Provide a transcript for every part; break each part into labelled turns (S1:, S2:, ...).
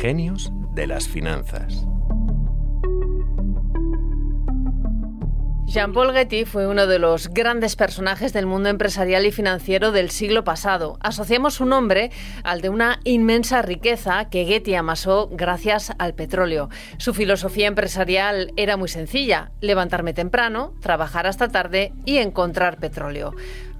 S1: Genios de las finanzas.
S2: Jean-Paul Getty fue uno de los grandes personajes del mundo empresarial y financiero del siglo pasado. Asociamos su nombre al de una inmensa riqueza que Getty amasó gracias al petróleo. Su filosofía empresarial era muy sencilla, levantarme temprano, trabajar hasta tarde y encontrar petróleo.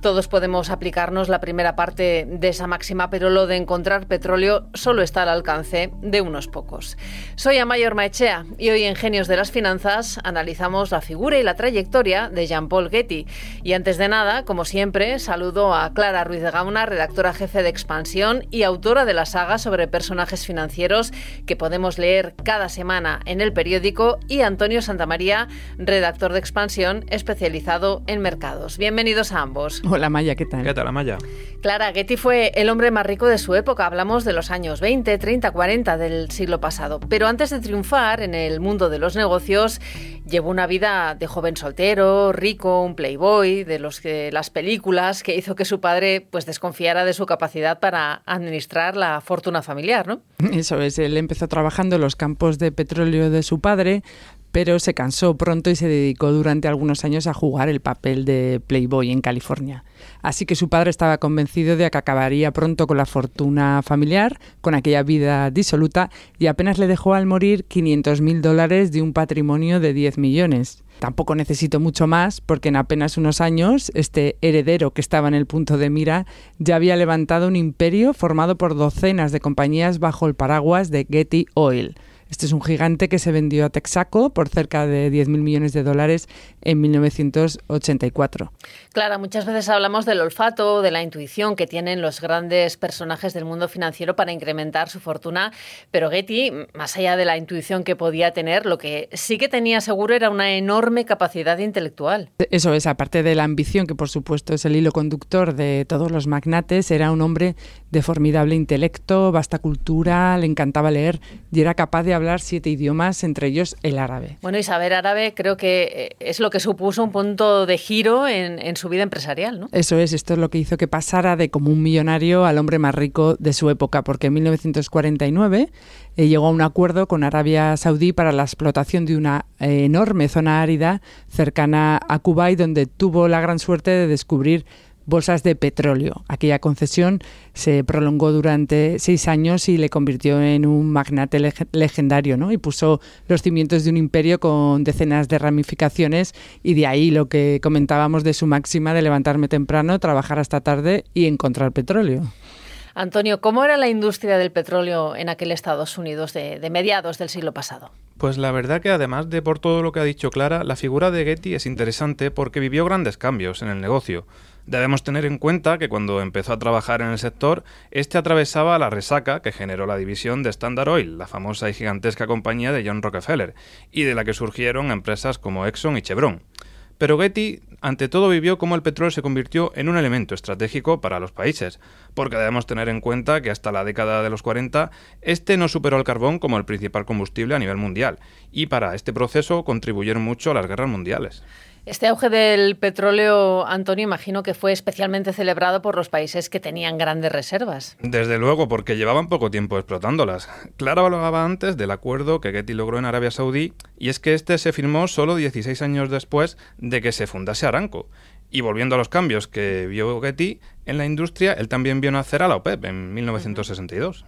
S2: Todos podemos aplicarnos la primera parte de esa máxima, pero lo de encontrar petróleo solo está al alcance de unos pocos. Soy Amayor Maechea y hoy en Genios de las Finanzas analizamos la figura y la trayectoria de Jean-Paul Getty. Y antes de nada, como siempre, saludo a Clara Ruiz de Gauna, redactora jefe de Expansión y autora de la saga sobre personajes financieros que podemos leer cada semana en el periódico, y Antonio Santamaría, redactor de Expansión especializado en mercados. Bienvenidos a ambos.
S3: Hola Maya, ¿qué tal?
S4: ¿Qué tal, Maya?
S2: Clara, Getty fue el hombre más rico de su época. Hablamos de los años 20, 30, 40 del siglo pasado. Pero antes de triunfar en el mundo de los negocios, llevó una vida de joven soltero, rico, un playboy, de los que las películas que hizo que su padre pues desconfiara de su capacidad para administrar la fortuna familiar, ¿no?
S3: Eso es, él empezó trabajando en los campos de petróleo de su padre, pero se cansó pronto y se dedicó durante algunos años a jugar el papel de Playboy en California. Así que su padre estaba convencido de que acabaría pronto con la fortuna familiar, con aquella vida disoluta, y apenas le dejó al morir 500 mil dólares de un patrimonio de 10 millones. Tampoco necesito mucho más porque en apenas unos años este heredero que estaba en el punto de mira ya había levantado un imperio formado por docenas de compañías bajo el paraguas de Getty Oil. Este es un gigante que se vendió a Texaco por cerca de 10.000 millones de dólares en 1984.
S2: Claro, muchas veces hablamos del olfato, de la intuición que tienen los grandes personajes del mundo financiero para incrementar su fortuna, pero Getty, más allá de la intuición que podía tener, lo que sí que tenía seguro era una enorme capacidad intelectual.
S3: Eso es, aparte de la ambición, que por supuesto es el hilo conductor de todos los magnates, era un hombre de formidable intelecto, vasta cultura, le encantaba leer y era capaz de hablar siete idiomas, entre ellos el árabe.
S2: Bueno, y saber árabe creo que eh, es lo que supuso un punto de giro en, en, su vida empresarial, ¿no?
S3: Eso es, esto es lo que hizo que pasara de como un millonario al hombre más rico de su época, porque en 1949 eh, llegó a un acuerdo con Arabia Saudí para la explotación de una eh, enorme zona árida cercana a Kuwait, donde tuvo la gran suerte de descubrir bolsas de petróleo. Aquella concesión se prolongó durante seis años y le convirtió en un magnate leg legendario, ¿no? Y puso los cimientos de un imperio con decenas de ramificaciones y de ahí lo que comentábamos de su máxima de levantarme temprano, trabajar hasta tarde y encontrar petróleo.
S2: Antonio, ¿cómo era la industria del petróleo en aquel Estados Unidos de, de, mediados del siglo pasado?
S4: Pues la verdad que además de por todo lo que ha dicho Clara, la figura de Getty es interesante porque vivió grandes cambios en el negocio. Debemos tener en cuenta que cuando empezó a trabajar en el sector, este atravesaba la resaca que generó la división de Standard Oil, la famosa y gigantesca compañía de John Rockefeller, y de la que surgieron empresas como Exxon y Chevron. Pero Getty, ante todo, vivió cómo el petróleo se convirtió en un elemento estratégico para los países, porque debemos tener en cuenta que hasta la década de los 40 este no superó al carbón como el principal combustible a nivel mundial, y para este proceso contribuyeron mucho a las guerras mundiales.
S2: Este auge del petróleo, Antonio, imagino que fue especialmente celebrado por los países que tenían grandes reservas.
S4: Desde luego, porque llevaban poco tiempo explotándolas. Clara hablaba antes del acuerdo que Getty logró en Arabia Saudí, y es que este se firmó solo 16 años después de que se fundase Aramco. Y volviendo a los cambios que vio Getty en la industria, él también vio nacer a la OPEP en 1962.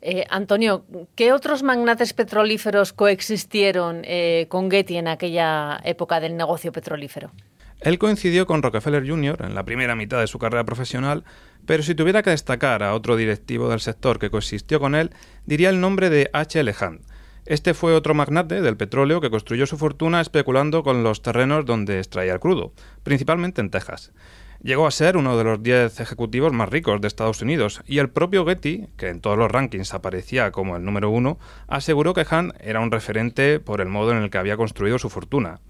S2: Eh, Antonio, ¿qué otros magnates petrolíferos coexistieron eh, con Getty en aquella época del negocio petrolífero?
S4: Él coincidió con Rockefeller Jr. en la primera mitad de su carrera profesional, pero si tuviera que destacar a otro directivo del sector que coexistió con él, diría el nombre de H. L. Hunt. Este fue otro magnate del petróleo que construyó su fortuna especulando con los terrenos donde extraía el crudo, principalmente en Texas. Llegó a ser uno de los 10 ejecutivos más ricos de Estados Unidos y el propio Getty, que en todos los rankings aparecía como el número uno, aseguró que Hunt era un referente por el modo en el que había construido su fortuna.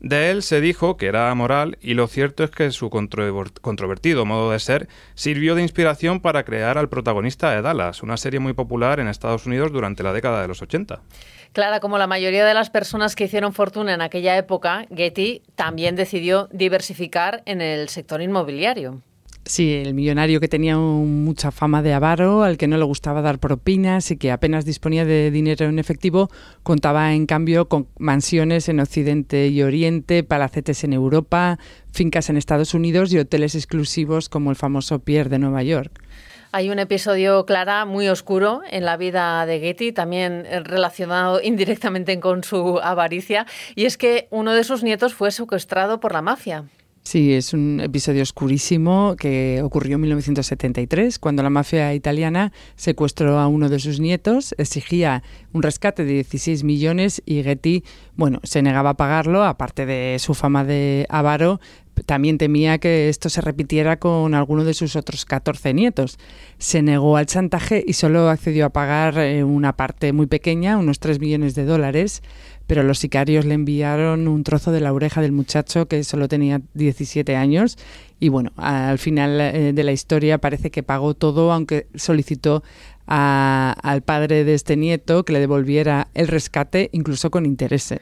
S4: De él se dijo que era amoral y lo cierto es que su controvertido modo de ser sirvió de inspiración para crear al protagonista de Dallas, una serie muy popular en Estados Unidos durante la década de los 80.
S2: Clara, como la mayoría de las personas que hicieron fortuna en aquella época, Getty también decidió diversificar en el sector inmobiliario.
S3: Sí, el millonario que tenía mucha fama de avaro, al que no le gustaba dar propinas y que apenas disponía de dinero en efectivo, contaba en cambio con mansiones en Occidente y Oriente, palacetes en Europa, fincas en Estados Unidos y hoteles exclusivos como el famoso Pierre de Nueva York.
S2: Hay un episodio, Clara, muy oscuro en la vida de Getty, también relacionado indirectamente con su avaricia, y es que uno de sus nietos fue secuestrado por la mafia.
S3: Sí, es un episodio oscurísimo que ocurrió en 1973, cuando la mafia italiana secuestró a uno de sus nietos, exigía un rescate de 16 millones y Getty, bueno, se negaba a pagarlo, aparte de su fama de avaro, también temía que esto se repitiera con alguno de sus otros 14 nietos. Se negó al chantaje y solo accedió a pagar eh, una parte muy pequeña, unos 3 millones de dólares, pero los sicarios le enviaron un trozo de la oreja del muchacho que solo tenía 17 años y bueno, al final eh, de la historia parece que pagó todo, aunque solicitó al padre de este nieto que le devolviera el rescate incluso con interés.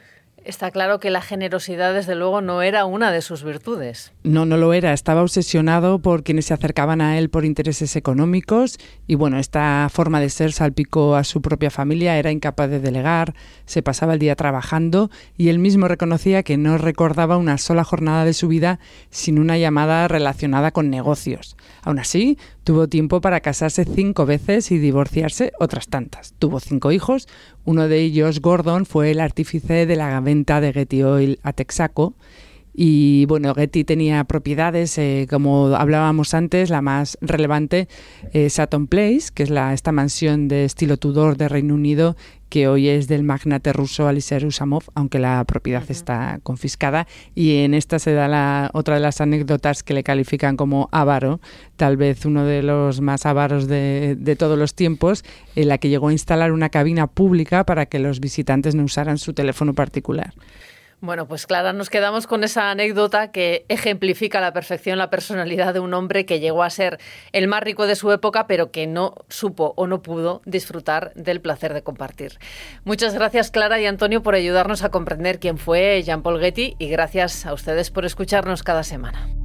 S2: Está claro que la generosidad, desde luego, no era una de sus virtudes.
S3: No, no lo era. Estaba obsesionado por quienes se acercaban a él por intereses económicos y, bueno, esta forma de ser salpicó a su propia familia. Era incapaz de delegar, se pasaba el día trabajando y él mismo reconocía que no recordaba una sola jornada de su vida sin una llamada relacionada con negocios. Aún así, tuvo tiempo para casarse cinco veces y divorciarse otras tantas. Tuvo cinco hijos, uno de ellos, Gordon, fue el artífice de la venta de Getty Oil a Texaco. Y bueno, Getty tenía propiedades, eh, como hablábamos antes, la más relevante, eh, Sutton Place, que es la, esta mansión de estilo Tudor de Reino Unido que hoy es del magnate ruso Aliser Usamov, aunque la propiedad está confiscada. Y en esta se da la, otra de las anécdotas que le califican como avaro, tal vez uno de los más avaros de, de todos los tiempos, en la que llegó a instalar una cabina pública para que los visitantes no usaran su teléfono particular.
S2: Bueno, pues Clara, nos quedamos con esa anécdota que ejemplifica a la perfección la personalidad de un hombre que llegó a ser el más rico de su época, pero que no supo o no pudo disfrutar del placer de compartir. Muchas gracias, Clara y Antonio, por ayudarnos a comprender quién fue Jean-Paul Getty y gracias a ustedes por escucharnos cada semana.